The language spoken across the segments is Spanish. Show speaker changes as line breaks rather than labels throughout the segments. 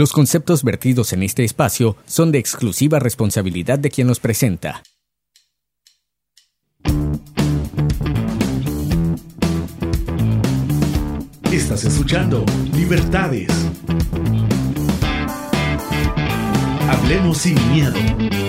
Los conceptos vertidos en este espacio son de exclusiva responsabilidad de quien los presenta.
Estás escuchando Libertades. Hablemos sin miedo.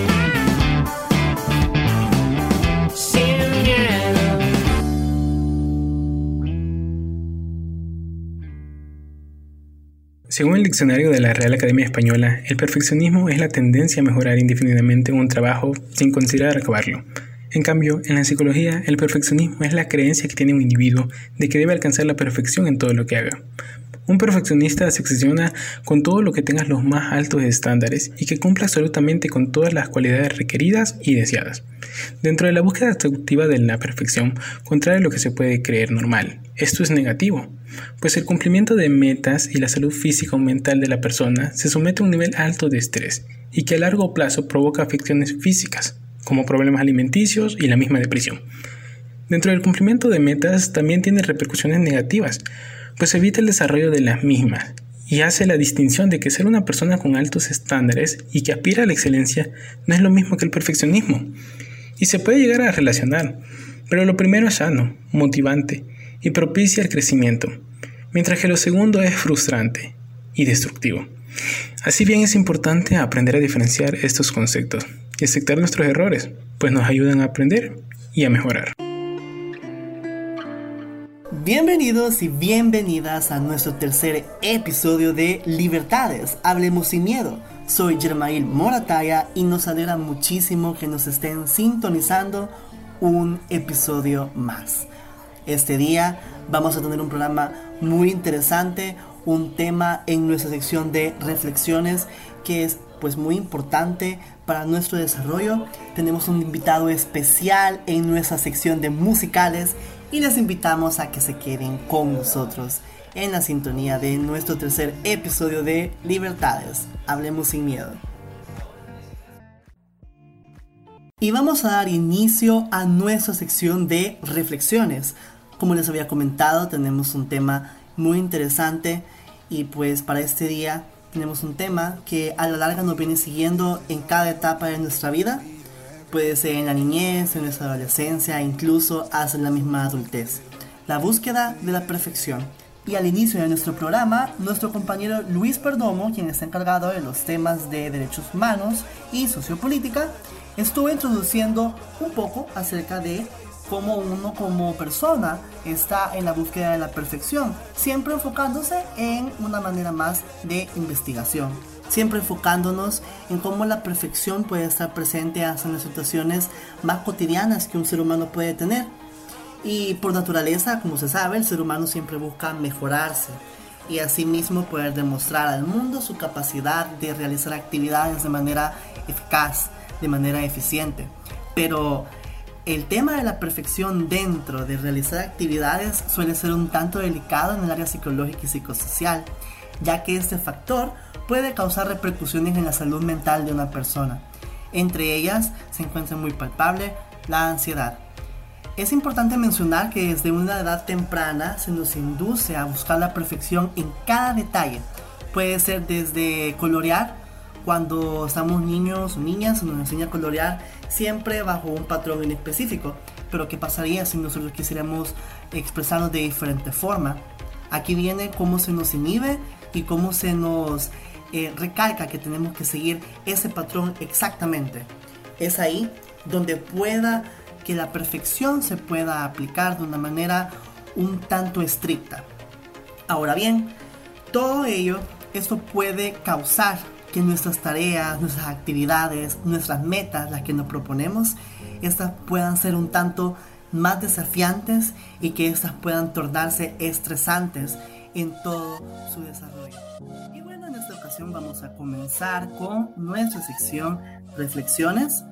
Según el diccionario de la Real Academia Española, el perfeccionismo es la tendencia a mejorar indefinidamente un trabajo sin considerar acabarlo. En cambio, en la psicología, el perfeccionismo es la creencia que tiene un individuo de que debe alcanzar la perfección en todo lo que haga. Un perfeccionista se obsesiona con todo lo que tenga los más altos estándares y que cumpla absolutamente con todas las cualidades requeridas y deseadas. Dentro de la búsqueda destructiva de la perfección, contrario a lo que se puede creer normal, esto es negativo, pues el cumplimiento de metas y la salud física o mental de la persona se somete a un nivel alto de estrés y que a largo plazo provoca afecciones físicas, como problemas alimenticios y la misma depresión. Dentro del cumplimiento de metas también tiene repercusiones negativas, pues evita el desarrollo de las mismas y hace la distinción de que ser una persona con altos estándares y que aspira a la excelencia no es lo mismo que el perfeccionismo. Y se puede llegar a relacionar, pero lo primero es sano, motivante y propicia el crecimiento, mientras que lo segundo es frustrante y destructivo. Así bien es importante aprender a diferenciar estos conceptos y aceptar nuestros errores, pues nos ayudan a aprender y a mejorar.
Bienvenidos y bienvenidas a nuestro tercer episodio de Libertades, Hablemos sin Miedo. Soy Germail Morataya y nos alegra muchísimo que nos estén sintonizando un episodio más. Este día vamos a tener un programa muy interesante, un tema en nuestra sección de reflexiones que es pues muy importante para nuestro desarrollo. Tenemos un invitado especial en nuestra sección de musicales y les invitamos a que se queden con nosotros en la sintonía de nuestro tercer episodio de Libertades. Hablemos sin miedo. Y vamos a dar inicio a nuestra sección de reflexiones. Como les había comentado, tenemos un tema muy interesante y pues para este día tenemos un tema que a la larga nos viene siguiendo en cada etapa de nuestra vida Puede ser en la niñez, en nuestra adolescencia, incluso hasta la misma adultez. La búsqueda de la perfección. Y al inicio de nuestro programa, nuestro compañero Luis Perdomo, quien está encargado de los temas de derechos humanos y sociopolítica, estuvo introduciendo un poco acerca de cómo uno como persona está en la búsqueda de la perfección, siempre enfocándose en una manera más de investigación siempre enfocándonos en cómo la perfección puede estar presente hasta en las situaciones más cotidianas que un ser humano puede tener. Y por naturaleza, como se sabe, el ser humano siempre busca mejorarse y asimismo poder demostrar al mundo su capacidad de realizar actividades de manera eficaz, de manera eficiente. Pero el tema de la perfección dentro de realizar actividades suele ser un tanto delicado en el área psicológica y psicosocial, ya que este factor puede causar repercusiones en la salud mental de una persona. Entre ellas se encuentra muy palpable la ansiedad. Es importante mencionar que desde una edad temprana se nos induce a buscar la perfección en cada detalle. Puede ser desde colorear, cuando estamos niños o niñas se nos enseña a colorear siempre bajo un patrón en específico. Pero ¿qué pasaría si nosotros quisiéramos expresarnos de diferente forma? Aquí viene cómo se nos inhibe y cómo se nos eh, recalca que tenemos que seguir ese patrón exactamente. Es ahí donde pueda que la perfección se pueda aplicar de una manera un tanto estricta. Ahora bien, todo ello, esto puede causar que nuestras tareas, nuestras actividades, nuestras metas, las que nos proponemos, estas puedan ser un tanto más desafiantes y que estas puedan tornarse estresantes en todo su desarrollo vamos a comenzar con nuestra sección Reflexiones.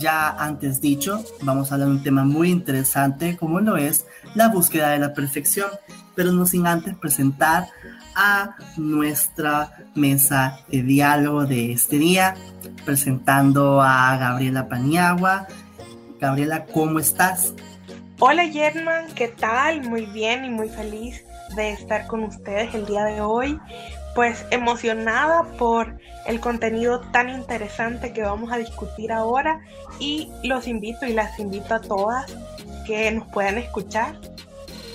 Ya antes dicho, vamos a hablar de un tema muy interesante como lo es la búsqueda de la perfección, pero no sin antes presentar a nuestra mesa de diálogo de este día, presentando a Gabriela Paniagua. Gabriela, ¿cómo estás?
Hola German, ¿qué tal? Muy bien y muy feliz de estar con ustedes el día de hoy pues emocionada por el contenido tan interesante que vamos a discutir ahora y los invito y las invito a todas que nos puedan escuchar.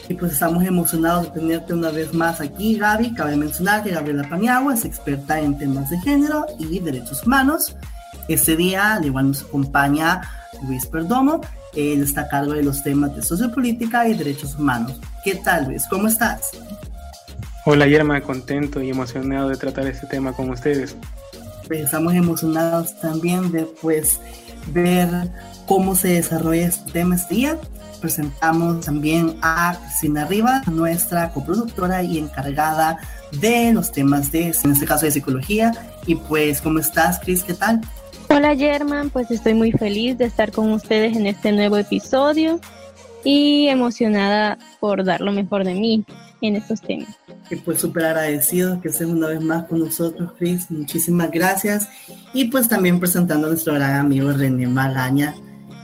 Y pues estamos emocionados de tenerte una vez más aquí, Gaby. Cabe mencionar que Gabriela Paniagua es experta en temas de género y derechos humanos. Este día, al igual nos acompaña Luis Perdomo. Él está a cargo de los temas de sociopolítica y derechos humanos. ¿Qué tal, Luis? ¿Cómo estás?
Hola, Yerma, contento y emocionado de tratar este tema con ustedes.
Pues estamos emocionados también de pues, ver cómo se desarrolla este tema este día. Presentamos también a Cristina Rivas, nuestra coproductora y encargada de los temas de, en este caso, de psicología. Y pues, ¿cómo estás, Cris? ¿Qué tal?
Hola, German. Pues estoy muy feliz de estar con ustedes en este nuevo episodio y emocionada por dar lo mejor de mí en estos temas.
Y pues súper agradecido que estés una vez más con nosotros, Chris. Muchísimas gracias. Y pues también presentando a nuestro gran amigo René Magaña.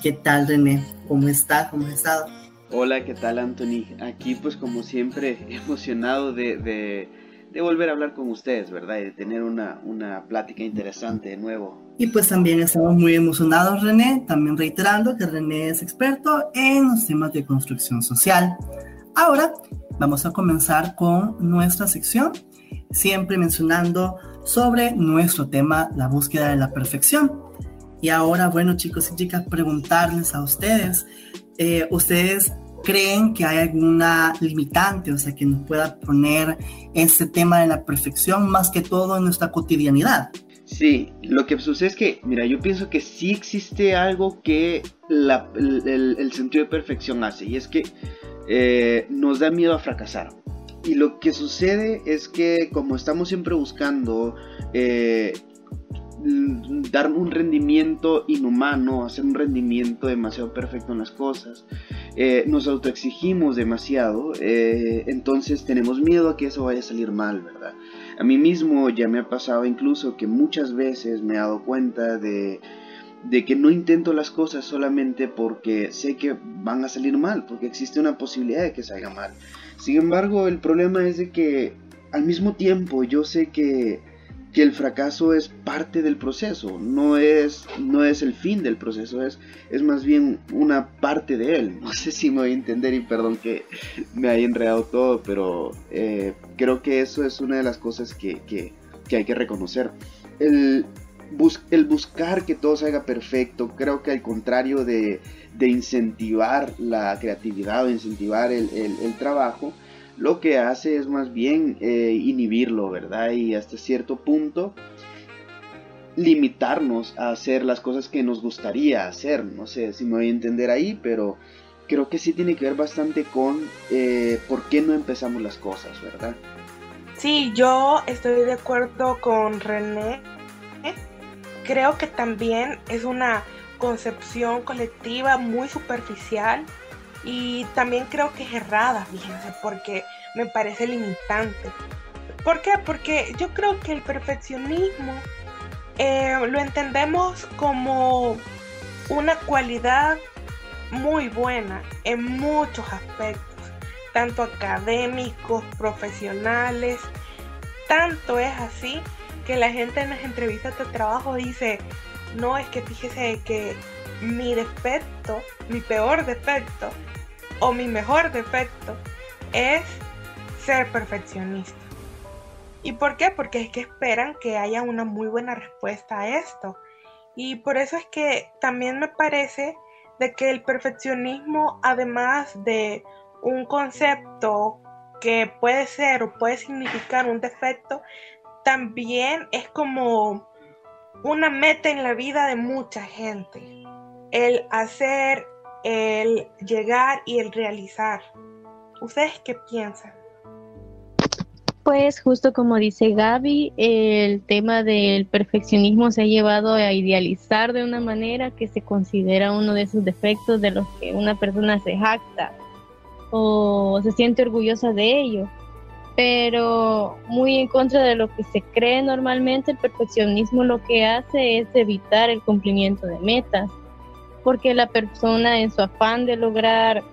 ¿Qué tal, René? ¿Cómo estás? ¿Cómo has estado?
Hola, ¿qué tal, Anthony? Aquí pues como siempre emocionado de, de, de volver a hablar con ustedes, ¿verdad? Y de tener una, una plática interesante de nuevo.
Y pues también estamos muy emocionados, René, también reiterando que René es experto en los temas de construcción social. Ahora vamos a comenzar con nuestra sección, siempre mencionando sobre nuestro tema, la búsqueda de la perfección. Y ahora, bueno, chicos y chicas, preguntarles a ustedes, eh, ¿ustedes creen que hay alguna limitante, o sea, que nos pueda poner ese tema de la perfección más que todo en nuestra cotidianidad?
Sí, lo que sucede es que, mira, yo pienso que sí existe algo que el, sentido de perfección hace, y es que eh, nos da miedo a fracasar. Y lo que sucede es que como estamos siempre buscando eh, dar un rendimiento inhumano, hacer un rendimiento demasiado perfecto en las cosas, eh, nos autoexigimos demasiado, entonces tenemos miedo a que eso vaya a salir mal, ¿verdad? A mí mismo ya me ha pasado incluso que muchas veces me he dado cuenta de, de que no intento las cosas solamente porque sé que van a salir mal, porque existe una posibilidad de que salga mal. Sin embargo, el problema es de que al mismo tiempo yo sé que que el fracaso es parte del proceso, no es, no es el fin del proceso, es, es más bien una parte de él. No sé si me voy a entender y perdón que me haya enredado todo, pero eh, creo que eso es una de las cosas que, que, que hay que reconocer. El, bus, el, buscar que todo salga perfecto, creo que al contrario de, de incentivar la creatividad o incentivar el, el, el trabajo, lo que hace es más bien eh, inhibirlo, ¿verdad? Y hasta cierto punto limitarnos a hacer las cosas que nos gustaría hacer. No sé si me voy a entender ahí, pero creo que sí tiene que ver bastante con eh, por qué no empezamos las cosas, ¿verdad?
Sí, yo estoy de acuerdo con René. Creo que también es una concepción colectiva muy superficial y también creo que es errada, fíjense, porque me parece limitante. ¿Por qué? Porque yo creo que el perfeccionismo eh, lo entendemos como una cualidad muy buena en muchos aspectos, tanto académicos, profesionales, tanto es así que la gente en las entrevistas de trabajo dice, no, es que fíjese que mi defecto, mi peor defecto, o mi mejor defecto es ser perfeccionista. ¿Y por qué? Porque es que esperan que haya una muy buena respuesta a esto. Y por eso es que también me parece de que el perfeccionismo, además de un concepto que puede ser o puede significar un defecto, también es como una meta en la vida de mucha gente. El hacer el llegar y el realizar. ¿Ustedes qué piensan?
Pues justo como dice Gaby, el tema del perfeccionismo se ha llevado a idealizar de una manera que se considera uno de esos defectos de los que una persona se jacta o se siente orgullosa de ello. Pero muy en contra de lo que se cree normalmente, el perfeccionismo lo que hace es evitar el cumplimiento de metas porque la persona en su afán de lograr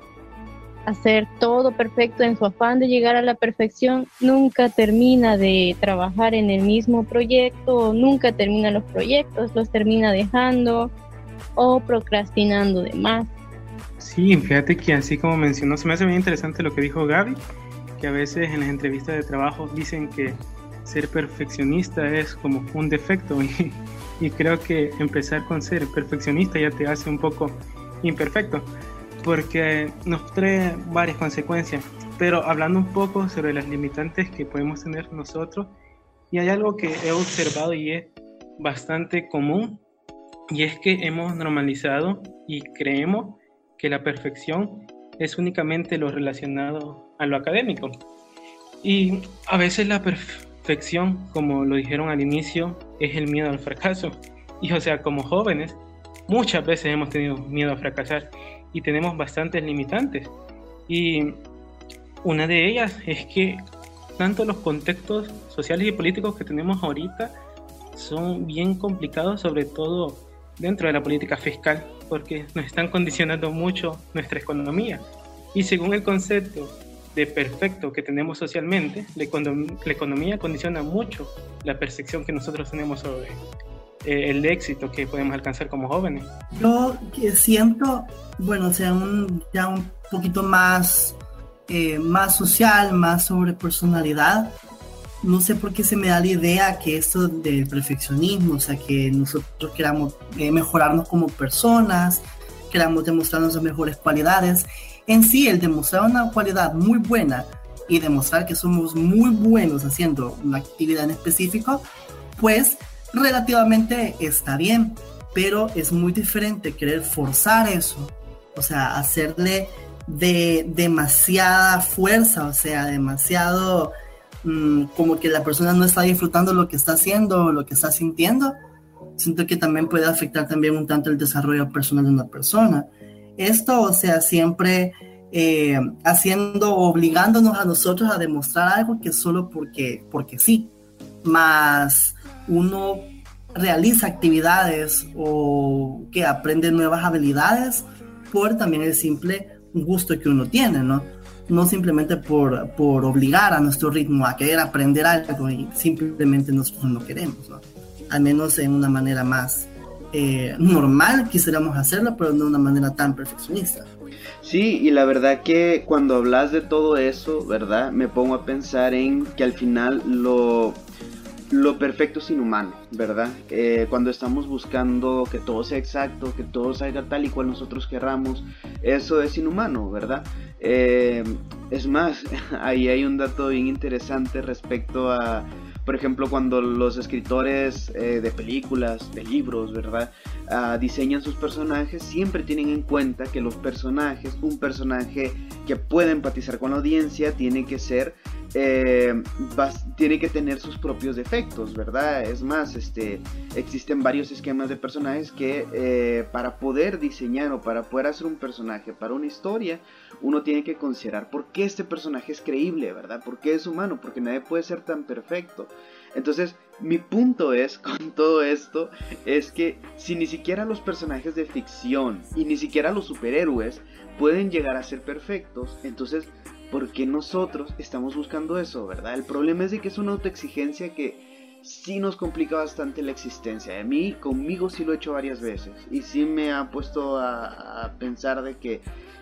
hacer todo perfecto en su afán de llegar a la perfección, nunca termina de trabajar en el mismo proyecto, nunca termina los proyectos, los termina dejando o procrastinando de más.
Sí, fíjate que así como mencionó, se me hace muy interesante lo que dijo Gaby, que a veces en las entrevistas de trabajo dicen que ser perfeccionista es como un defecto y, y creo que empezar con ser perfeccionista ya te hace un poco imperfecto porque nos trae varias consecuencias. Pero hablando un poco sobre las limitantes que podemos tener nosotros, y hay algo que he observado y es bastante común, y es que hemos normalizado y creemos que la perfección es únicamente lo relacionado a lo académico. Y a veces la como lo dijeron al inicio, es el miedo al fracaso. Y o sea, como jóvenes, muchas veces hemos tenido miedo a fracasar y tenemos bastantes limitantes. Y una de ellas es que tanto los contextos sociales y políticos que tenemos ahorita son bien complicados, sobre todo dentro de la política fiscal, porque nos están condicionando mucho nuestra economía. Y según el concepto de perfecto que tenemos socialmente, la, economía condiciona mucho la percepción que nosotros tenemos sobre eh, el éxito que podemos alcanzar como jóvenes.
Yo siento, bueno, sea, un, ya un poquito más, eh, más social, más sobre personalidad. No sé por qué se me da la idea que esto del perfeccionismo, o sea, que nosotros queramos eh, mejorarnos como personas, queramos demostrar nuestras mejores cualidades. En sí, el demostrar una cualidad muy buena y demostrar que somos muy buenos haciendo una actividad en específico, pues relativamente está bien, pero es muy diferente querer forzar eso, o sea, hacerle de demasiada fuerza, o sea, demasiado mm, como que la persona no está disfrutando lo que está haciendo, lo que está sintiendo. Siento que también puede afectar también un tanto el desarrollo personal de una persona. Esto, o sea, siempre eh, haciendo, obligándonos a nosotros a demostrar algo que solo porque, porque sí, más uno realiza actividades o que aprende nuevas habilidades por también el simple gusto que uno tiene, ¿no? No simplemente por, por obligar a nuestro ritmo a querer aprender algo y simplemente nosotros no queremos, ¿no? Al menos en una manera más eh, normal quisiéramos hacerlo, pero no de una manera tan perfeccionista.
Sí, y la verdad que cuando hablas de todo eso, ¿verdad? Me pongo a pensar en que al final lo lo perfecto es inhumano, ¿verdad? Eh, cuando estamos buscando que todo sea exacto, que todo salga tal y cual nosotros querramos, eso es inhumano, ¿verdad? Eh, es más, ahí hay un dato bien interesante respecto a, por ejemplo, cuando los escritores eh, de películas, de libros, ¿verdad? Ah, diseñan sus personajes, siempre tienen en cuenta que los personajes, un personaje que pueda empatizar con la audiencia, tiene que ser eh, tiene que tener sus propios defectos, ¿verdad? Es más, este, existen varios esquemas de personajes que eh, para poder diseñar o para poder hacer un personaje para una historia, uno tiene que considerar por qué este personaje es creíble, ¿verdad? ¿Por qué es humano? Porque nadie puede ser tan perfecto. Entonces, mi punto es con todo esto es que si ni siquiera los personajes de ficción y ni siquiera los superhéroes pueden llegar a ser perfectos, entonces porque nosotros estamos buscando eso, ¿verdad? El problema es de que es una autoexigencia que sí nos complica bastante la existencia. A mí, conmigo sí lo he hecho varias veces y sí me ha puesto a, pensar de que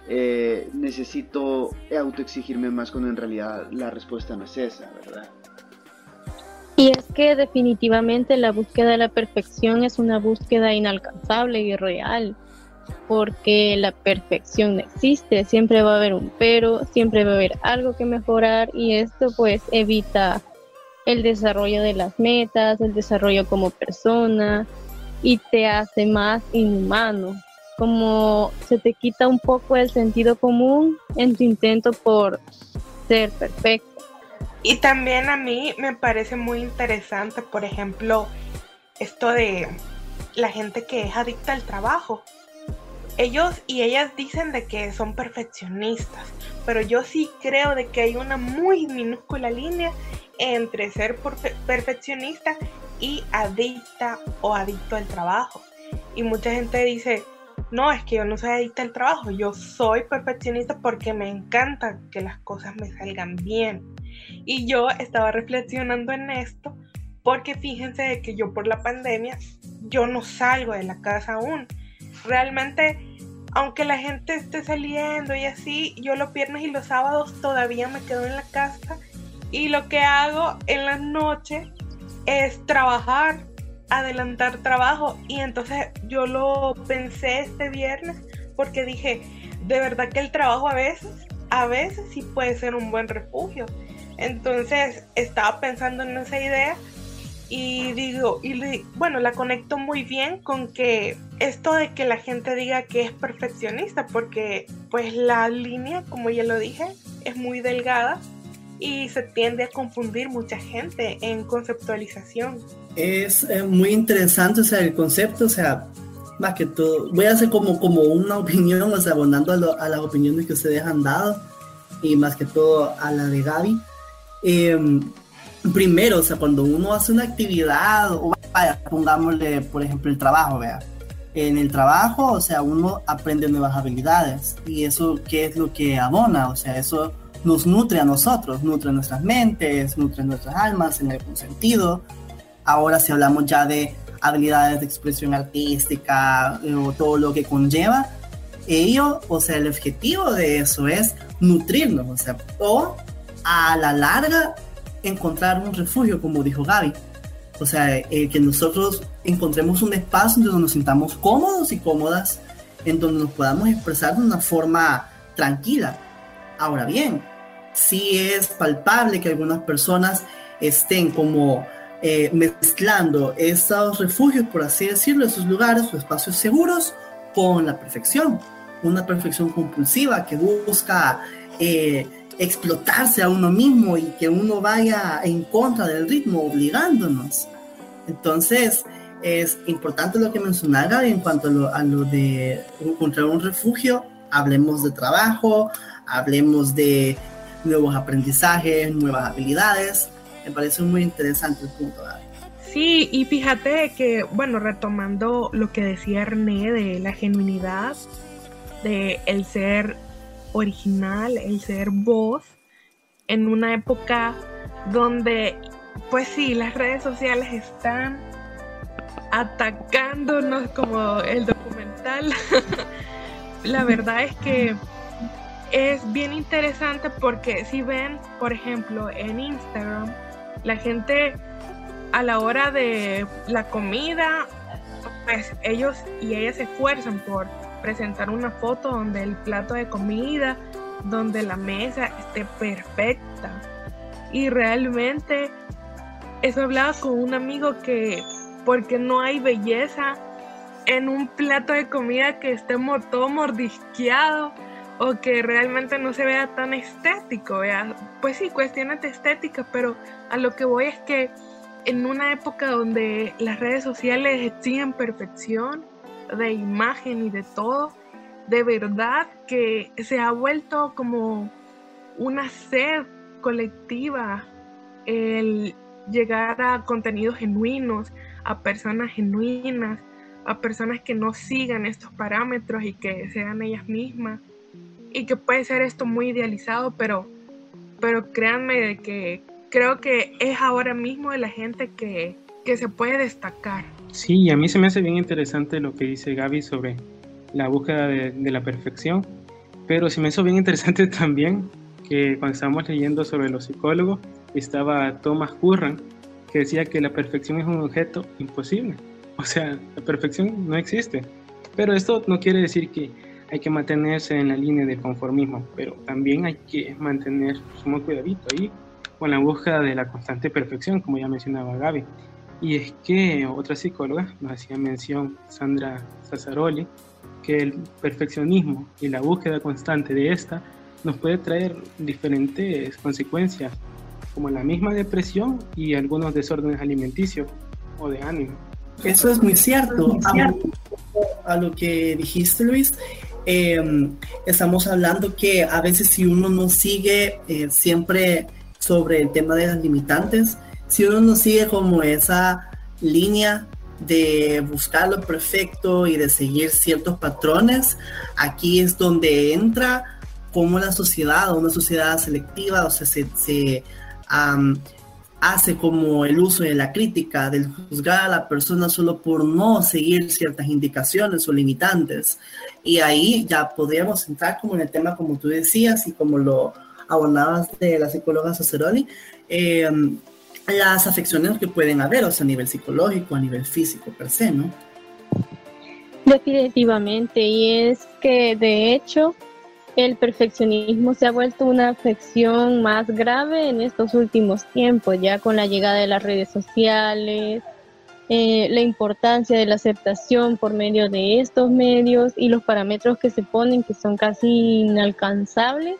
eh, necesito autoexigirme más cuando en realidad la respuesta no es esa, ¿verdad?
Y es que definitivamente la búsqueda de la perfección es una búsqueda inalcanzable y real porque la perfección no existe, siempre va a haber un pero, siempre va a haber algo que mejorar y esto pues evita el desarrollo de las metas, el desarrollo como persona y te hace más inhumano, como se te quita un poco el sentido común en tu intento por ser perfecto.
Y también a mí me parece muy interesante, por ejemplo, esto de la gente que es adicta al trabajo ellos y ellas dicen de que son perfeccionistas, pero yo sí creo de que hay una muy minúscula línea entre ser perfeccionista y adicta o adicto al trabajo. Y mucha gente dice, no, es que yo no soy adicta al trabajo, yo soy perfeccionista porque me encanta que las cosas me salgan bien. Y yo estaba reflexionando en esto porque fíjense de que yo por la pandemia, yo no salgo de la casa aún. Realmente, aunque la gente esté saliendo y así, yo los viernes y los sábados todavía me quedo en la casa y lo que hago en las noches es trabajar adelantar trabajo y entonces yo lo pensé este viernes porque dije, de verdad que el trabajo a veces, a veces sí puede ser un buen refugio. Entonces estaba pensando en esa idea y digo, y bueno, la conecto muy bien con que esto de que la gente diga que es perfeccionista, porque pues la línea, como ya lo dije, es muy delgada y se tiende a confundir mucha gente en conceptualización.
Es eh, muy interesante, o sea, el concepto, o sea, más que todo, voy a hacer como, como una opinión, o sea, abonando a, las opiniones que ustedes han dado y más que todo a la de Gaby. Em, primero, o sea, cuando uno hace una actividad, o vaya, pongámosle, por ejemplo, el trabajo, vea. En el trabajo, o sea, uno aprende nuevas habilidades y eso, ¿qué es lo que abona? O sea, eso nos nutre a nosotros, nutre nuestras mentes, nutre nuestras almas en algún sentido. Ahora si hablamos ya de habilidades de expresión artística eh, o todo lo que conlleva, ello, o sea, el objetivo de eso es nutrirnos, o sea, o a la larga encontrar un refugio, como dijo Gaby. O sea, que nosotros encontremos un espacio donde nos sintamos cómodos y cómodas, en donde nos podamos expresar de una forma tranquila. Ahora bien, sí es palpable que algunas personas estén como eh, mezclando estos refugios, por así decirlo, esos lugares o espacios seguros con la perfección. Una perfección compulsiva que busca eh, explotarse a uno mismo y que uno vaya en contra del ritmo, obligándonos. Entonces, es importante lo que mencionaba en cuanto a lo, de encontrar un refugio. Hablemos de trabajo, hablemos de nuevos aprendizajes, nuevas habilidades. Me parece muy interesante el punto.
Sí, y fíjate que, bueno, retomando lo que decía René de la genuinidad, de el ser original, el ser voz, en una época donde, pues sí, las redes sociales están atacándonos como el documental. la verdad es que es bien interesante porque si ven, por ejemplo, en Instagram, la gente a la hora de la comida, pues ellos y ellas se esfuerzan por presentar una foto donde el plato de comida, donde la mesa esté perfecta. Y realmente, eso hablaba con un amigo que, porque no hay belleza en un plato de comida que esté todo mordisqueado o que realmente no se vea tan estético. Pues sí, cuestiones de estética, pero a lo que voy es que en una época donde las redes sociales exigen perfección de imagen y de todo, de verdad que se ha vuelto como una sed colectiva el llegar a contenidos genuinos, a personas genuinas, a personas que no sigan estos parámetros y que sean ellas mismas y que puede ser esto muy idealizado, pero, pero créanme que creo que es ahora mismo de la gente que, que se puede destacar.
Sí, a mí se me hace bien interesante lo que dice Gaby sobre la búsqueda de, de la perfección, pero se me hizo bien interesante también que cuando estábamos leyendo sobre los psicólogos, estaba Thomas Curran, que decía que la perfección es un objeto imposible. O sea, la perfección no existe. Pero esto no quiere decir que hay que mantenerse en la línea de conformismo, pero también hay que mantener sumo cuidadito ahí con la búsqueda de la constante perfección, como ya mencionaba Gaby. Y es que otra psicóloga nos hacía mención, Sandra Sassaroli, que el perfeccionismo y la búsqueda constante de esta nos puede traer diferentes consecuencias, como la misma depresión y algunos desórdenes alimenticios o de ánimo.
Eso es muy cierto. A, lo que dijiste, Luis, Em, estamos hablando que a veces si uno no sigue eh, siempre sobre el tema de las limitantes, si uno no sigue como esa línea de buscar lo perfecto y de seguir ciertos patrones, aquí es donde entra como la sociedad una sociedad selectiva, o sea, se, se hace como el uso de la crítica, del juzgar a la persona solo por no seguir ciertas indicaciones o limitantes. Y ahí ya podríamos entrar como en el tema, como tú decías, y como lo abordabas de la psicóloga Saceroli, eh, las afecciones que pueden haber, o sea, a nivel psicológico, a nivel físico per se, ¿no?
Definitivamente, y es que de hecho el perfeccionismo se ha vuelto una afección más grave en estos últimos tiempos, ya con la llegada de las redes sociales, eh, la importancia de la aceptación por medio de estos medios y los parámetros que se ponen que son casi inalcanzables,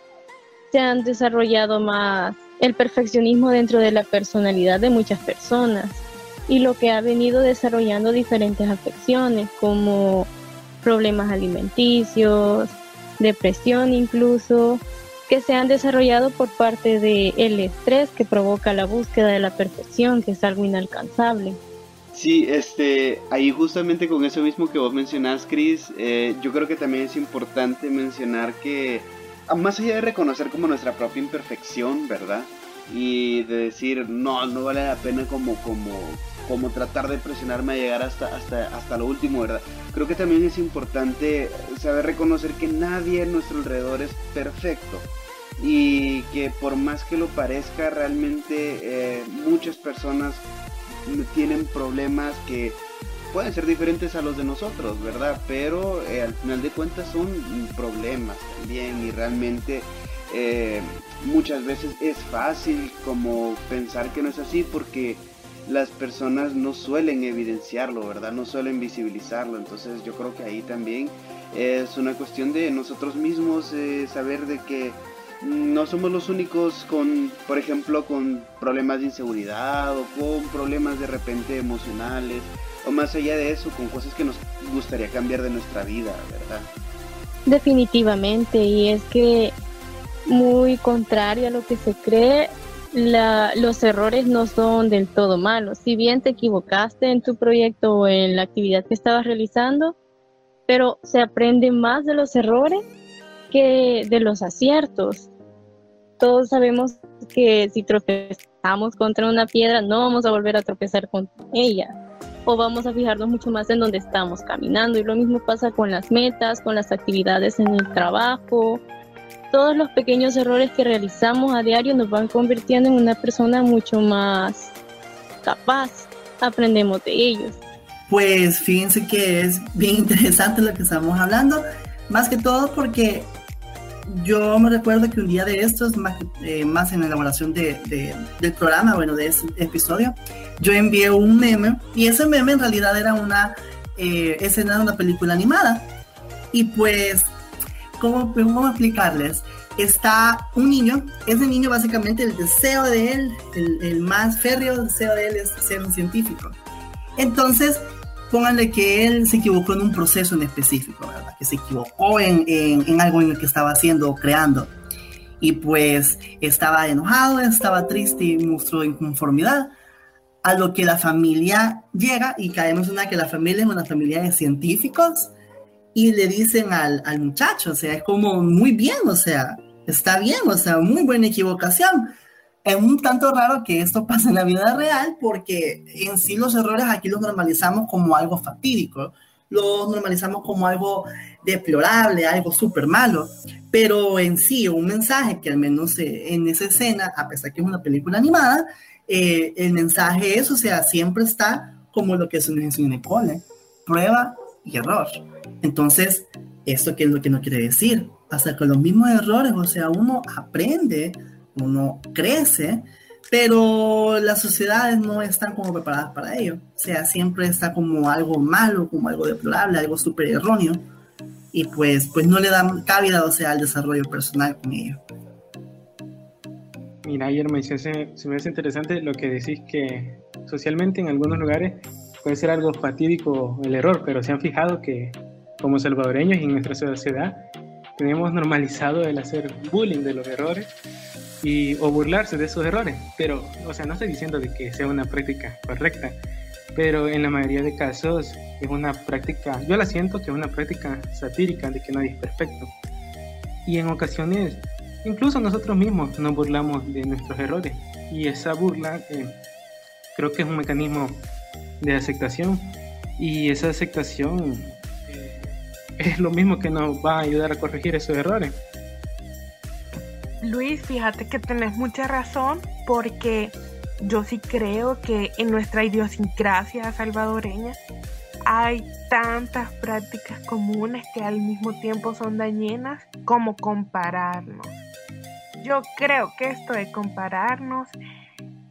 se han desarrollado más el perfeccionismo dentro de la personalidad de muchas personas y lo que ha venido desarrollando diferentes afecciones como problemas alimenticios, depresión incluso, que se han desarrollado por parte del el estrés que provoca la búsqueda de la perfección, que es algo inalcanzable.
Sí, este, ahí justamente con eso mismo que vos mencionás, Chris, eh, yo creo que también es importante mencionar que, más allá de reconocer como nuestra propia imperfección, ¿verdad? y de decir, no, no vale la pena como, como, como tratar de presionarme a llegar hasta, hasta, hasta lo último, ¿verdad? Creo que también es importante saber reconocer que nadie en nuestro alrededor es perfecto y que por más que lo parezca, realmente eh, muchas personas tienen problemas que pueden ser diferentes a los de nosotros, ¿verdad? Pero eh, al final de cuentas son problemas también y realmente eh, muchas veces es fácil como pensar que no es así porque las personas no suelen evidenciarlo, ¿verdad? No suelen visibilizarlo. Entonces yo creo que ahí también es una cuestión de nosotros mismos eh, saber de que no somos los únicos con, por ejemplo, con problemas de inseguridad o con problemas de repente emocionales o más allá de eso, con cosas que nos gustaría cambiar de nuestra vida, ¿verdad?
Definitivamente, y es que muy contrario a lo que se cree, los errores no son del todo malos. Si bien te equivocaste en tu proyecto o en la actividad que estabas realizando, pero se aprende más de los errores de los aciertos. Todos sabemos que si tropezamos contra una piedra no vamos a volver a tropezar con ella o vamos a fijarnos mucho más en donde estamos caminando y lo mismo pasa con las metas, con las actividades en el trabajo, todos los pequeños errores que realizamos a diario nos van convirtiendo en una persona mucho más capaz. Aprendemos de ellos.
Pues fíjense que es bien interesante lo que estamos hablando, más que todo porque yo me recuerdo que un día de estos, más, eh, en la elaboración de, del programa, bueno, de este episodio, yo envié un meme y ese meme en realidad era una eh, escena de una película animada. Y pues ¿cómo, ¿cómo explicarles? Está un niño, ese niño básicamente el deseo de él, el, más férreo deseo de él es ser un científico. Entonces, pónganle que él se equivocó en un proceso en específico, ¿verdad? Que se equivocó en, en, algo en el que estaba haciendo o creando. Y pues estaba enojado, estaba triste y mostró inconformidad. A lo que la familia llega y caemos en una que la familia es una familia de científicos y le dicen al, al muchacho, o sea, es como muy bien, o sea, está bien, o sea, muy buena equivocación. Es un tanto raro que esto pase en la vida real porque en sí los errores aquí los normalizamos como algo fatídico, los normalizamos como algo deplorable, algo súper malo, pero en sí un mensaje que al menos eh, en esa escena, a pesar que es una película animada, eh, el mensaje es, o sea, siempre está como lo que es un cine cole, prueba y error. Entonces, ¿esto qué es lo que no quiere decir? Hasta con los mismos errores, o sea, uno aprende, uno crece, pero las sociedades no están como preparadas para ello. O sea, siempre está como algo malo, como algo deplorable, algo súper erróneo, y pues, pues no le dan cabida, o sea, al desarrollo personal con ello.
Mira, me, se, se me hace interesante lo que decís que socialmente en algunos lugares puede ser algo fatídico el error, pero se han fijado que como salvadoreños y en nuestra sociedad tenemos normalizado el hacer bullying de los errores y, o burlarse de esos errores. Pero, o sea, no estoy diciendo de que sea una práctica correcta, pero en la mayoría de casos es una práctica, yo la siento que es una práctica satírica de que nadie es perfecto. Y en ocasiones, incluso nosotros mismos nos burlamos de nuestros errores. Y esa burla eh, creo que es un mecanismo de aceptación. Y esa aceptación eh, es lo mismo que nos va a ayudar a corregir esos errores.
Luis, fíjate que tenés mucha razón porque yo sí creo que en nuestra idiosincrasia salvadoreña hay tantas prácticas comunes que al mismo tiempo son dañinas como compararnos. Yo creo que esto de compararnos,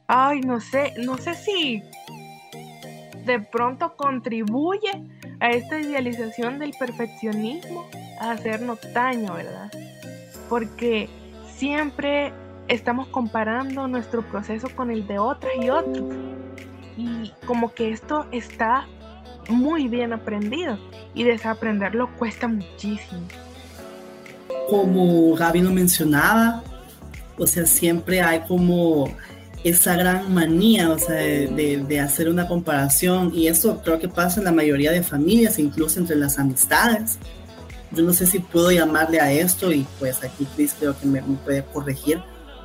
ay, no sé, no sé si de pronto contribuye a esta idealización del perfeccionismo a hacernos daño, ¿verdad? Porque siempre estamos comparando nuestro proceso con el de otras y otros. Y como que esto está muy bien aprendido y desaprenderlo cuesta muchísimo.
Como Gaby lo mencionaba, o sea, siempre hay como esa gran manía, o sea, de, de, hacer una comparación y eso creo que pasa en la mayoría de familias, incluso entre las amistades. Yo no sé si puedo llamarle a esto y pues aquí Chris creo que me, me puede corregir.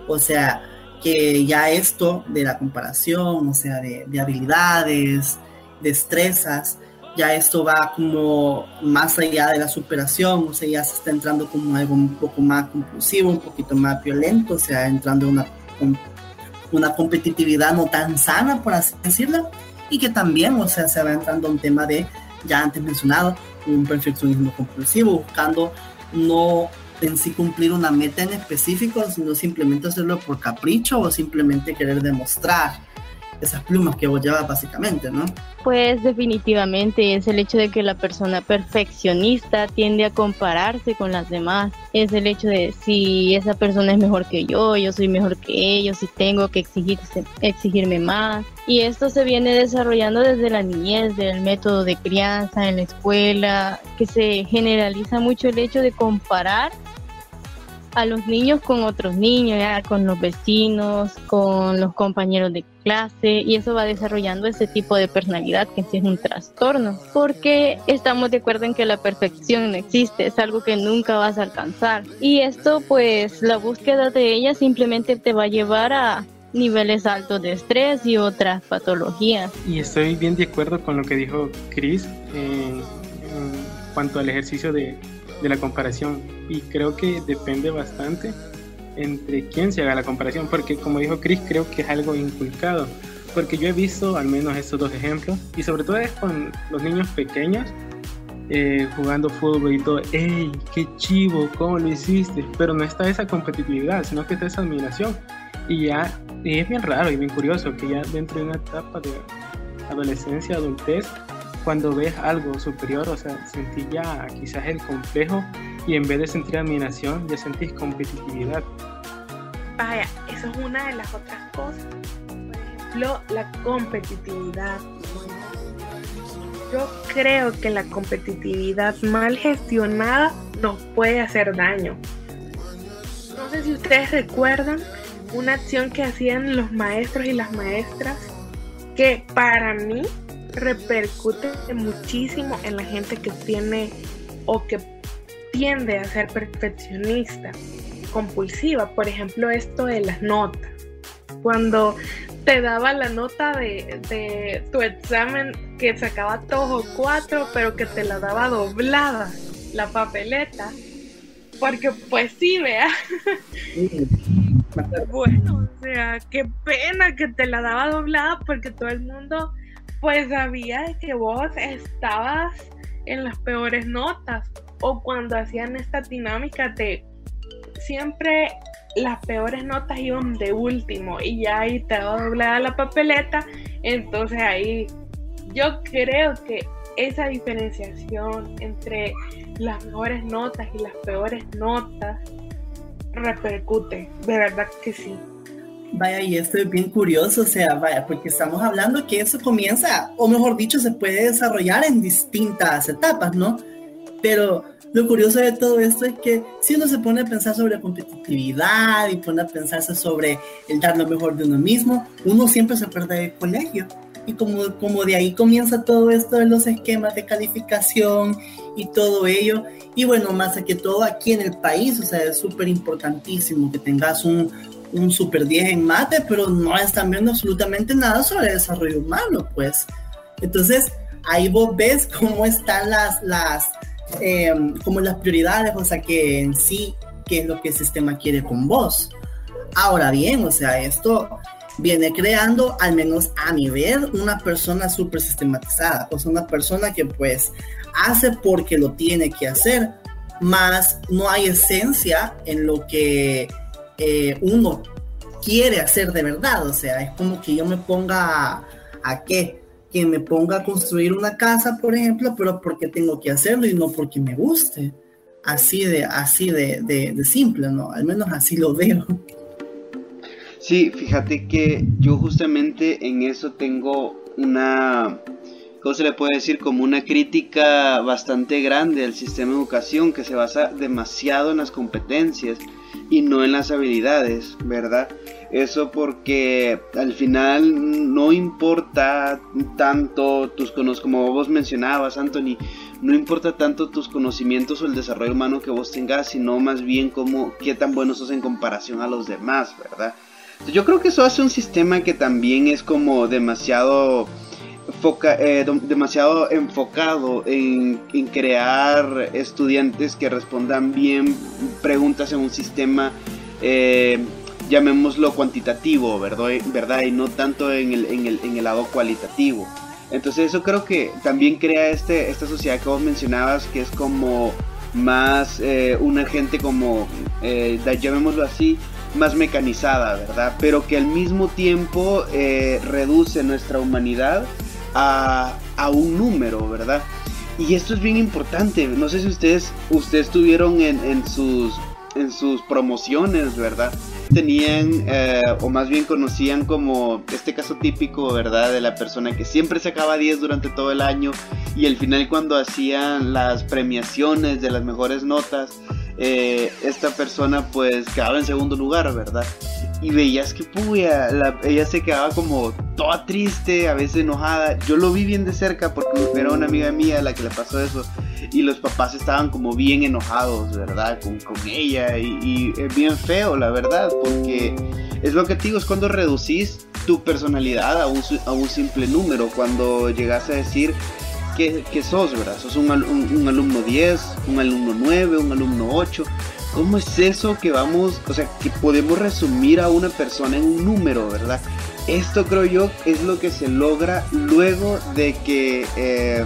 O sea, que ya esto de la comparación, o sea, de, de habilidades, destrezas, ya esto va como más allá de la superación, o sea, ya se está entrando como algo un poco más compulsivo, un poquito más violento, o sea, entrando en una, una competitividad no tan sana, por así decirlo, y que también, o sea, se va entrando un tema de, ya antes mencionado, un perfeccionismo compulsivo, buscando no en sí cumplir una meta en específico, sino simplemente hacerlo por capricho o simplemente querer demostrar esas plumas que vos básicamente, ¿no?
Pues definitivamente es el hecho de que la persona perfeccionista tiende a compararse con las demás. Es el hecho de si esa persona es mejor que yo, yo soy mejor que ellos, si tengo que exigirse, exigirme más. Y esto se viene desarrollando desde la niñez, del método de crianza en la escuela, que se generaliza mucho el hecho de comparar a los niños con otros niños, ya, con los vecinos, con los compañeros de clase y eso va desarrollando ese tipo de personalidad que sí es un trastorno porque estamos de acuerdo en que la perfección no existe, es algo que nunca vas a alcanzar y esto pues la búsqueda de ella simplemente te va a llevar a niveles altos de estrés y otras patologías.
Y estoy bien de acuerdo con lo que dijo Chris en cuanto al ejercicio de de la comparación y creo que depende bastante entre quién se haga la comparación porque como dijo Chris creo que es algo inculcado porque yo he visto al menos estos dos ejemplos y sobre todo es con los niños pequeños eh, jugando fútbol y todo, ¡ey, qué chivo! ¿Cómo lo hiciste? Pero no está esa competitividad, sino que está esa admiración. Y ya, y es bien raro y bien curioso que ya dentro de una etapa de adolescencia, adultez, cuando ves algo superior, o sea, sentís ya quizás el complejo y en vez de sentir admiración, ya sentís competitividad.
Vaya, eso es una de las otras cosas. Por ejemplo, la competitividad. Yo creo que la competitividad mal gestionada nos puede hacer daño. No sé si ustedes recuerdan una acción que hacían los maestros y las maestras que para mí repercute muchísimo en la gente que tiene o que tiende a ser perfeccionista, compulsiva. Por ejemplo, esto de las notas. Cuando te daba la nota de, tu examen que sacaba dos o cuatro, pero que te la daba doblada, la papeleta. Porque pues sí, vea. bueno, o sea, qué pena que te la daba doblada porque todo el mundo pues sabía que vos estabas en las peores notas o cuando hacían esta dinámica de siempre las peores notas iban de último y ya ahí te va doblada la papeleta, entonces ahí yo creo que esa diferenciación entre las mejores notas y las peores notas repercute, de verdad que sí.
Vaya, y esto es bien curioso, o sea, vaya, porque estamos hablando que eso comienza, o mejor dicho, se puede desarrollar en distintas etapas, ¿no? Pero lo curioso de todo esto es que si uno se pone a pensar sobre competitividad y pone a pensarse sobre el dar lo mejor de uno mismo, uno siempre se acuerda del colegio. y como, como de ahí comienza todo esto de los esquemas de calificación y todo ello. Y bueno, más que todo aquí en el país, o sea, es súper importantísimo que tengas un, un super 10 en mate, pero no están viendo absolutamente nada sobre desarrollo humano, pues. Entonces, ahí vos ves cómo están las, las, eh, como las prioridades, o sea, que en sí, qué es lo que el sistema quiere con vos. Ahora bien, o sea, esto viene creando, al menos a nivel, una persona súper sistematizada, o sea, una persona que pues hace porque lo tiene que hacer, más no hay esencia en lo que eh, uno quiere hacer de verdad, o sea, es como que yo me ponga a qué, que me ponga a construir una casa, por ejemplo, pero porque tengo que hacerlo y no porque me guste. Así de, así de, de, de simple, ¿no? Al menos así lo veo.
Sí, fíjate que yo justamente en eso tengo una, ¿cómo se le puede decir? Como una crítica bastante grande al sistema de educación que se basa demasiado en las competencias y no en las habilidades, ¿verdad? Eso porque al final no importa tanto tus conocimientos, como vos mencionabas, Anthony, no importa tanto tus conocimientos o el desarrollo humano que vos tengas, sino más bien como qué tan buenos sos en comparación a los demás, ¿verdad? Yo creo que eso hace un sistema que también es como demasiado, eh, demasiado enfocado en, crear estudiantes que respondan bien preguntas en un sistema, eh, llamémoslo cuantitativo, ¿verdad? ¿verdad? Y no tanto en el, en, el, en el lado cualitativo. Entonces eso creo que también crea este, esta sociedad que vos mencionabas, que es como más eh, una gente como, llamémoslo así, más mecanizada, ¿verdad? Pero que al mismo tiempo eh, reduce nuestra humanidad a, un número, ¿verdad? Y esto es bien importante. No sé si ustedes, ustedes tuvieron en, sus, en sus promociones, ¿verdad? Tenían, eh, o más bien conocían como este caso típico, ¿verdad? De la persona que siempre sacaba 10 durante todo el año y al final cuando hacían las premiaciones de las mejores notas, eh, esta persona pues quedaba en segundo lugar, ¿verdad? Y veías que puya, ella se quedaba como toda triste, a veces enojada. Yo lo vi bien de cerca porque era una amiga mía la que le pasó eso. Y los papás estaban como bien enojados, ¿verdad? Con, ella. Y, es bien feo, la verdad, porque es lo que te digo, es cuando reducís tu personalidad a un, a un simple número, cuando llegas a decir qué, sos, ¿verdad? ¿Sos un, alumno 10, un alumno 9, un alumno 8? ¿Cómo es eso que vamos, o sea, que podemos resumir a una persona en un número, ¿verdad? Esto creo yo es lo que se logra luego de que... Eh,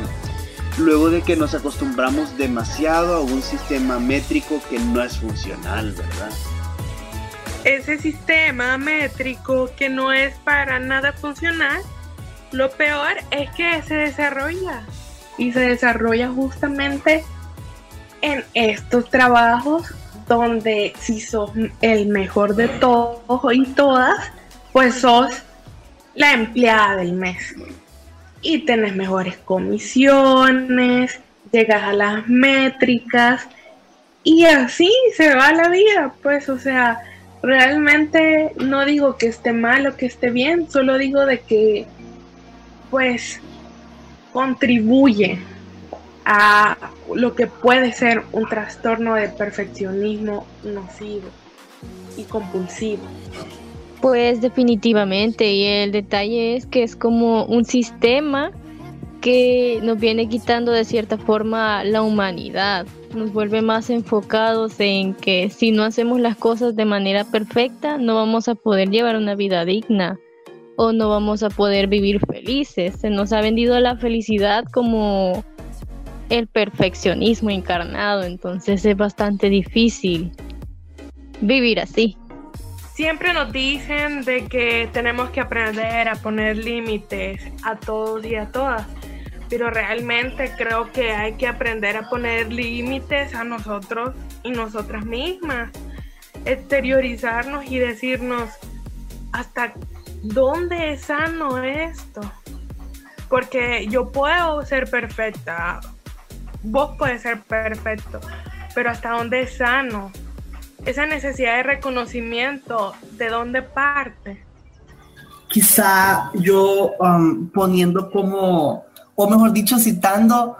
luego de que nos acostumbramos demasiado a un sistema métrico que no es funcional, ¿verdad?
Ese sistema métrico que no es para nada funcional, lo peor es que se desarrolla y se desarrolla justamente en estos trabajos donde si sos el mejor de todos y todas, pues sos la empleada del mes. Y tenés mejores comisiones, llegas a las métricas y así se va la vida, pues o sea, realmente no digo que esté mal o que esté bien, solo digo de que pues contribuye a lo que puede ser un trastorno de perfeccionismo nocivo y compulsivo.
Pues definitivamente, y el detalle es que es como un sistema que nos viene quitando de cierta forma la humanidad, nos vuelve más enfocados en que si no hacemos las cosas de manera perfecta, no vamos a poder llevar una vida digna o no vamos a poder vivir felices. Se nos ha vendido la felicidad como el perfeccionismo encarnado, entonces es bastante difícil vivir así.
Siempre nos dicen de que tenemos que aprender a poner límites a todos y a todas, pero realmente creo que hay que aprender a poner límites a nosotros y nosotras mismas, exteriorizarnos y decirnos hasta ¿dónde es sano esto? Porque yo puedo ser perfecta, vos puedes ser perfecto, pero ¿hasta dónde es sano? Esa necesidad de reconocimiento, ¿de dónde parte?
quizá yo um, poniendo como, o mejor dicho, citando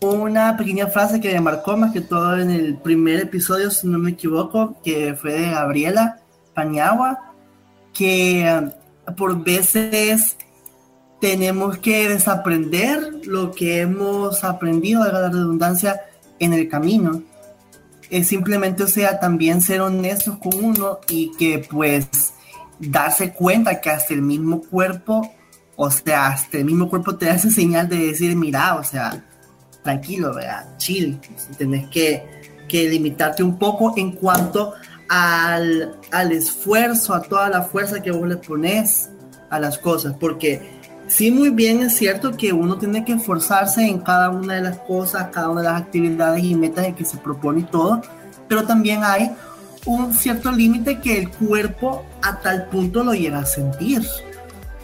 una pequeña frase que me marcó más que todo en el primer episodio, si no me equivoco, que fue de Gabriela Paniagua, que um, por veces tenemos que desaprender lo que hemos aprendido, de la redundancia, en el camino. Es simplemente, o sea, también ser honestos con uno y que pues darse cuenta que hasta el mismo cuerpo, o sea, hasta el mismo cuerpo te esa señal de decir, mira, o sea, tranquilo, ¿verdad? Chill. Tenés que, que limitarte un poco en cuanto al, al esfuerzo, a toda la fuerza que vos le pones a las cosas, porque sí, muy bien es cierto que uno tiene que esforzarse en cada una de las cosas, cada una de las actividades y metas que se propone y todo, pero también hay un cierto límite que el cuerpo a tal punto lo llega a sentir.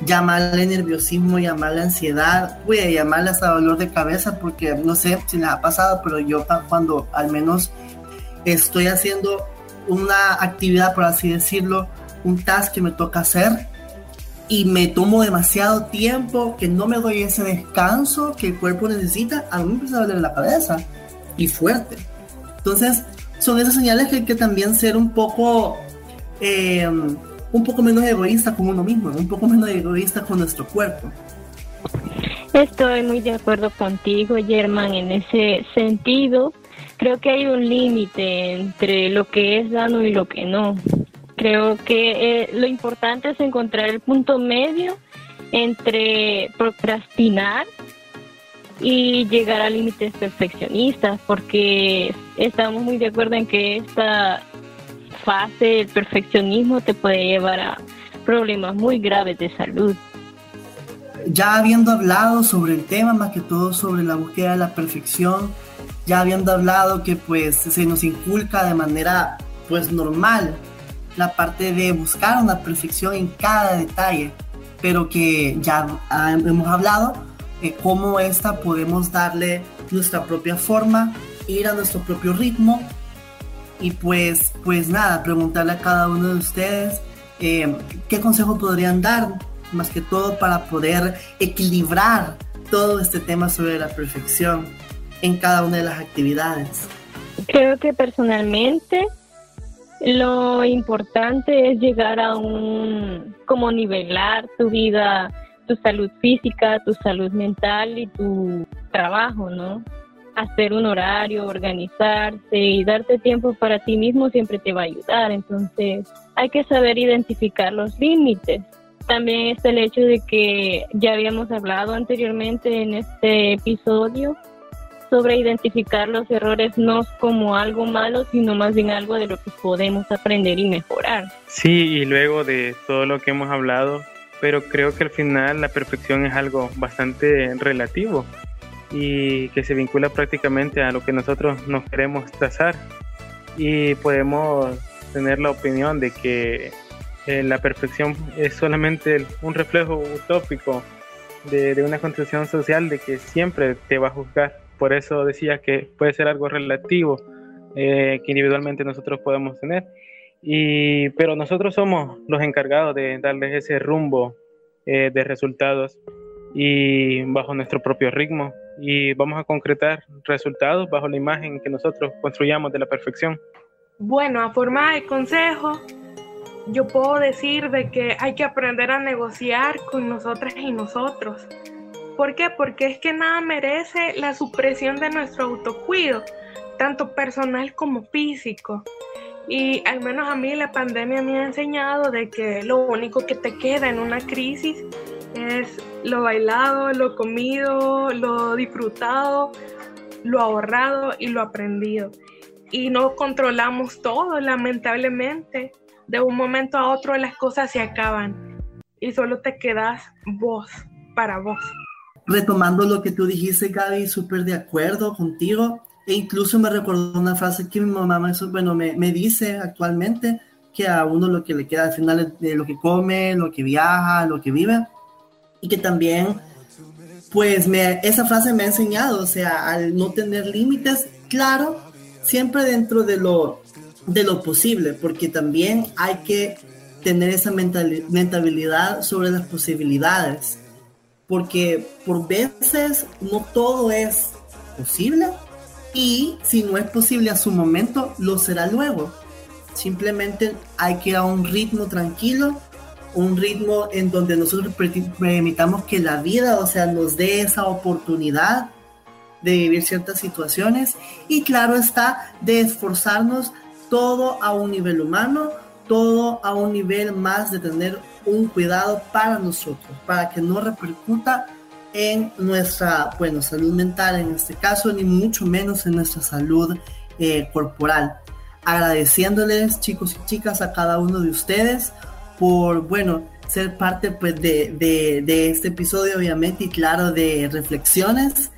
Llamarle nerviosismo, llamarle ansiedad, puede llamarle hasta dolor de cabeza, porque no sé si les ha pasado, pero yo cuando al menos estoy haciendo una actividad, por así decirlo, un task que me toca hacer, y me tomo demasiado tiempo, que no me doy ese descanso que el cuerpo necesita, a mí me empieza a doler la cabeza y fuerte. Entonces, son esas señales que hay que también ser un poco, eh, un poco menos egoísta con uno mismo, un poco menos egoísta con nuestro cuerpo.
Estoy muy de acuerdo contigo, Germán, en ese sentido. Creo que hay un límite entre lo que es sano y lo que no. Creo que eh, lo importante es encontrar el punto medio entre procrastinar y llegar a límites perfeccionistas, porque estamos muy de acuerdo en que esta fase del perfeccionismo te puede llevar a problemas muy graves de salud.
Ya habiendo hablado sobre el tema, más que todo sobre la búsqueda de la perfección, ya habiendo hablado que pues se nos inculca de manera pues normal la parte de buscar una perfección en cada detalle, pero que ya hemos hablado de cómo esta podemos darle nuestra propia forma, ir a nuestro propio ritmo y pues, pues nada, preguntarle a cada uno de ustedes eh, qué consejo podrían dar, más que todo para poder equilibrar todo este tema sobre la perfección en cada una de las actividades.
Creo que personalmente lo importante es llegar a un, como nivelar tu vida, tu salud física, tu salud mental y tu trabajo, ¿no? Hacer un horario, organizarse y darte tiempo para ti mismo siempre te va a ayudar. Entonces hay que saber identificar los límites. También está el hecho de que ya habíamos hablado anteriormente en este episodio sobre identificar los errores no como algo malo, sino más bien algo de lo que podemos aprender y mejorar.
Sí, y luego de todo lo que hemos hablado, pero creo que al final la perfección es algo bastante relativo y que se vincula prácticamente a lo que nosotros nos queremos trazar y podemos tener la opinión de que eh, la perfección es solamente un reflejo utópico de, de una construcción social de que siempre te va a juzgar por eso decía que puede ser algo relativo eh, que individualmente nosotros podemos tener. Y, pero nosotros somos los encargados de darles ese rumbo eh, de resultados y bajo nuestro propio ritmo y vamos a concretar resultados bajo la imagen que nosotros construyamos de la perfección.
Bueno, a forma de consejo, yo puedo decir de que hay que aprender a negociar con nosotras y nosotros ¿Por qué? Porque es que nada merece la supresión de nuestro autocuido, tanto personal como físico. Y al menos a mí la pandemia me ha enseñado de que lo único que te queda en una crisis es lo bailado, lo comido, lo disfrutado, lo ahorrado y lo aprendido. Y no controlamos todo, lamentablemente. De un momento a otro las cosas se acaban y solo te quedas vos para vos
retomando lo que tú dijiste, Gaby, súper de acuerdo contigo. E incluso me recordó una frase que mi mamá me, bueno, me, me, dice actualmente, que a uno lo que le queda al final de lo que come, lo que viaja, lo que vive. Y que también, pues me, esa frase me ha enseñado, o sea, al no tener límites, claro, siempre dentro de lo, de lo posible, porque también hay que tener esa mentalidad sobre las posibilidades, porque por veces no todo es posible y si no es posible a su momento, lo será luego. Simplemente hay que ir a un ritmo tranquilo, un ritmo en donde nosotros permitamos que la vida, o sea, nos dé esa oportunidad de vivir ciertas situaciones y claro está, de esforzarnos todo a un nivel humano, todo a un nivel más de tener un cuidado para nosotros, para que no repercuta en nuestra, bueno, salud mental en este caso, ni mucho menos en nuestra salud eh, corporal. Agradeciéndoles, chicos y chicas, a cada uno de ustedes por, bueno, ser parte pues, de, de, de este episodio, obviamente, y claro, de reflexiones.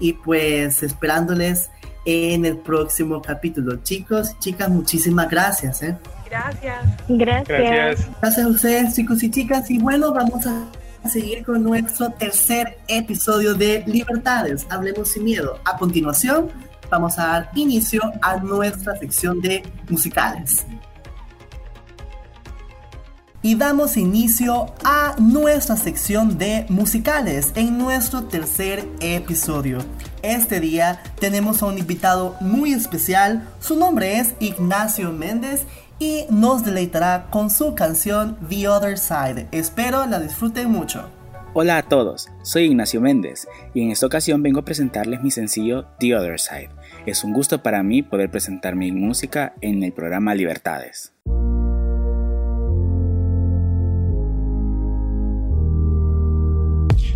Y pues esperándoles en el próximo capítulo. Chicos y chicas, muchísimas gracias. ¿eh?
Gracias.
Gracias.
Gracias a ustedes, chicos y chicas. Y bueno, vamos a seguir con nuestro tercer episodio de Libertades. Hablemos sin miedo. A continuación, vamos a dar inicio a nuestra sección de musicales. Y damos inicio a nuestra sección de musicales en nuestro tercer episodio. Este día tenemos a un invitado muy especial. Su nombre es Ignacio Méndez y nos deleitará con su canción The Other Side. Espero la disfruten mucho.
Hola a todos, soy Ignacio Méndez y en esta ocasión vengo a presentarles mi sencillo The Other Side. Es un gusto para mí poder presentar mi música en el programa Libertades.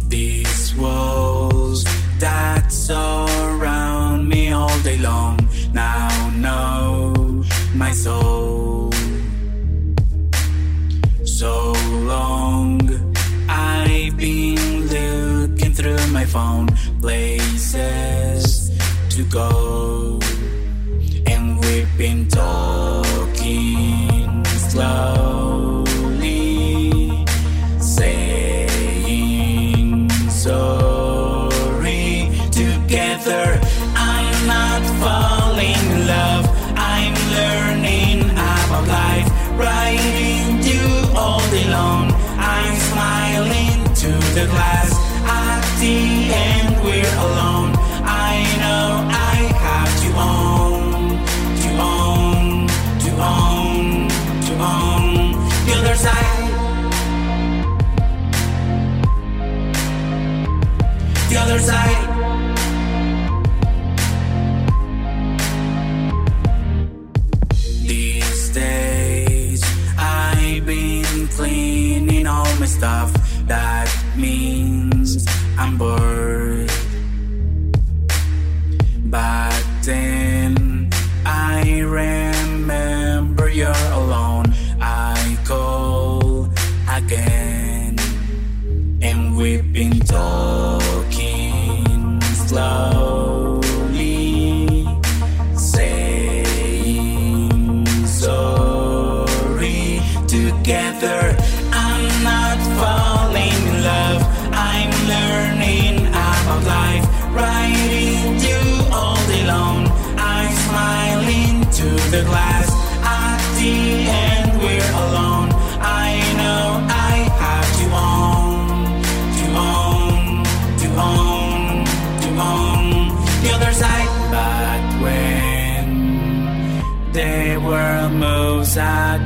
These walls that surround me all day long now know my soul. Looking my phone, places to go, and we've been talking slowly, stuff. That means I'm bored. But then I remember you're alone. I call again, and we've been talking inside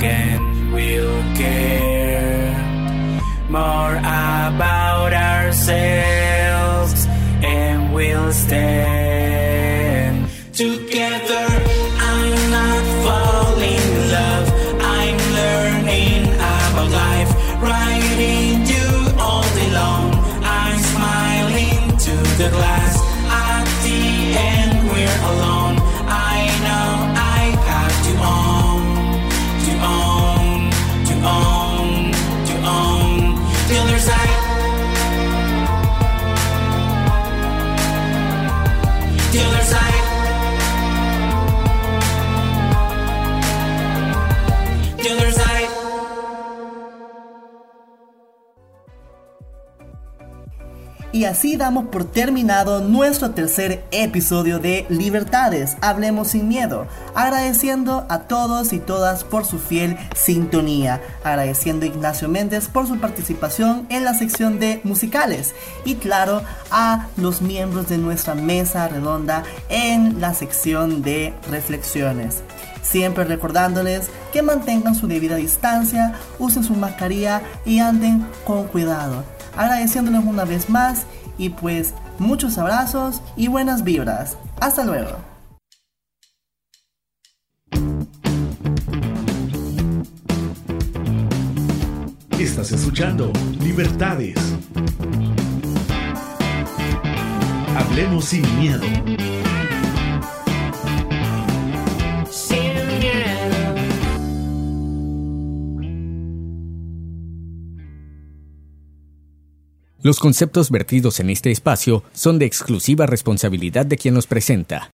Y así damos por terminado nuestro tercer episodio de Libertades, Hablemos sin Miedo, agradeciendo a todos y todas por su fiel sintonía, agradeciendo a Ignacio Méndez por su participación en la sección de musicales y claro a los miembros de nuestra mesa redonda en la sección de reflexiones. Siempre recordándoles que mantengan su debida distancia, usen su mascarilla y anden con cuidado agradeciéndoles una vez más y pues muchos abrazos y buenas vibras. Hasta luego.
Estás escuchando Libertades. Hablemos sin miedo.
Los conceptos vertidos en este espacio son de exclusiva responsabilidad de quien los presenta